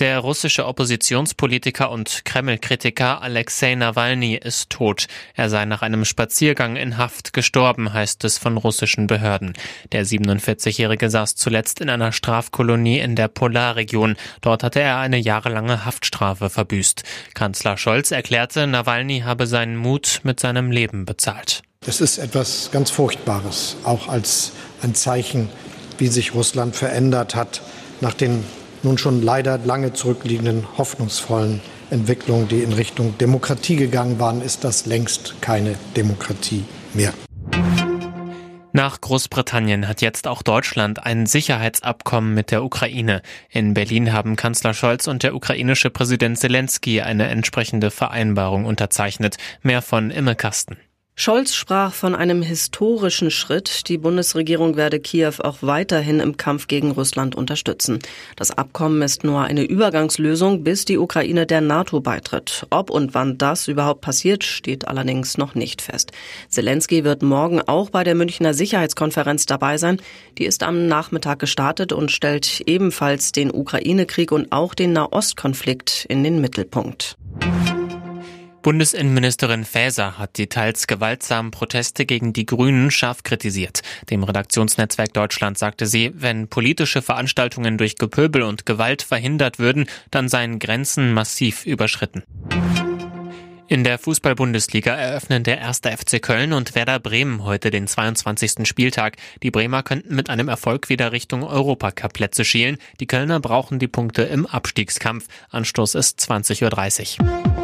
Der russische Oppositionspolitiker und Kreml-Kritiker Alexei Nawalny ist tot. Er sei nach einem Spaziergang in Haft gestorben, heißt es von russischen Behörden. Der 47-Jährige saß zuletzt in einer Strafkolonie in der Polarregion. Dort hatte er eine jahrelange Haftstrafe verbüßt. Kanzler Scholz erklärte, Nawalny habe seinen Mut mit seinem Leben bezahlt. Es ist etwas ganz Furchtbares, auch als ein Zeichen, wie sich Russland verändert hat nach den nun schon leider lange zurückliegenden hoffnungsvollen Entwicklungen, die in Richtung Demokratie gegangen waren, ist das längst keine Demokratie mehr. Nach Großbritannien hat jetzt auch Deutschland ein Sicherheitsabkommen mit der Ukraine. In Berlin haben Kanzler Scholz und der ukrainische Präsident Zelensky eine entsprechende Vereinbarung unterzeichnet. Mehr von Imme Kasten. Scholz sprach von einem historischen Schritt. Die Bundesregierung werde Kiew auch weiterhin im Kampf gegen Russland unterstützen. Das Abkommen ist nur eine Übergangslösung, bis die Ukraine der NATO beitritt. Ob und wann das überhaupt passiert, steht allerdings noch nicht fest. Zelensky wird morgen auch bei der Münchner Sicherheitskonferenz dabei sein. Die ist am Nachmittag gestartet und stellt ebenfalls den Ukraine-Krieg und auch den Nahostkonflikt in den Mittelpunkt. Bundesinnenministerin Faeser hat die teils gewaltsamen Proteste gegen die Grünen scharf kritisiert. Dem Redaktionsnetzwerk Deutschland sagte sie, wenn politische Veranstaltungen durch Gepöbel und Gewalt verhindert würden, dann seien Grenzen massiv überschritten. In der Fußball-Bundesliga eröffnen der erste FC Köln und Werder Bremen heute den 22. Spieltag. Die Bremer könnten mit einem Erfolg wieder Richtung Europacup-Plätze schielen. Die Kölner brauchen die Punkte im Abstiegskampf. Anstoß ist 20.30 Uhr.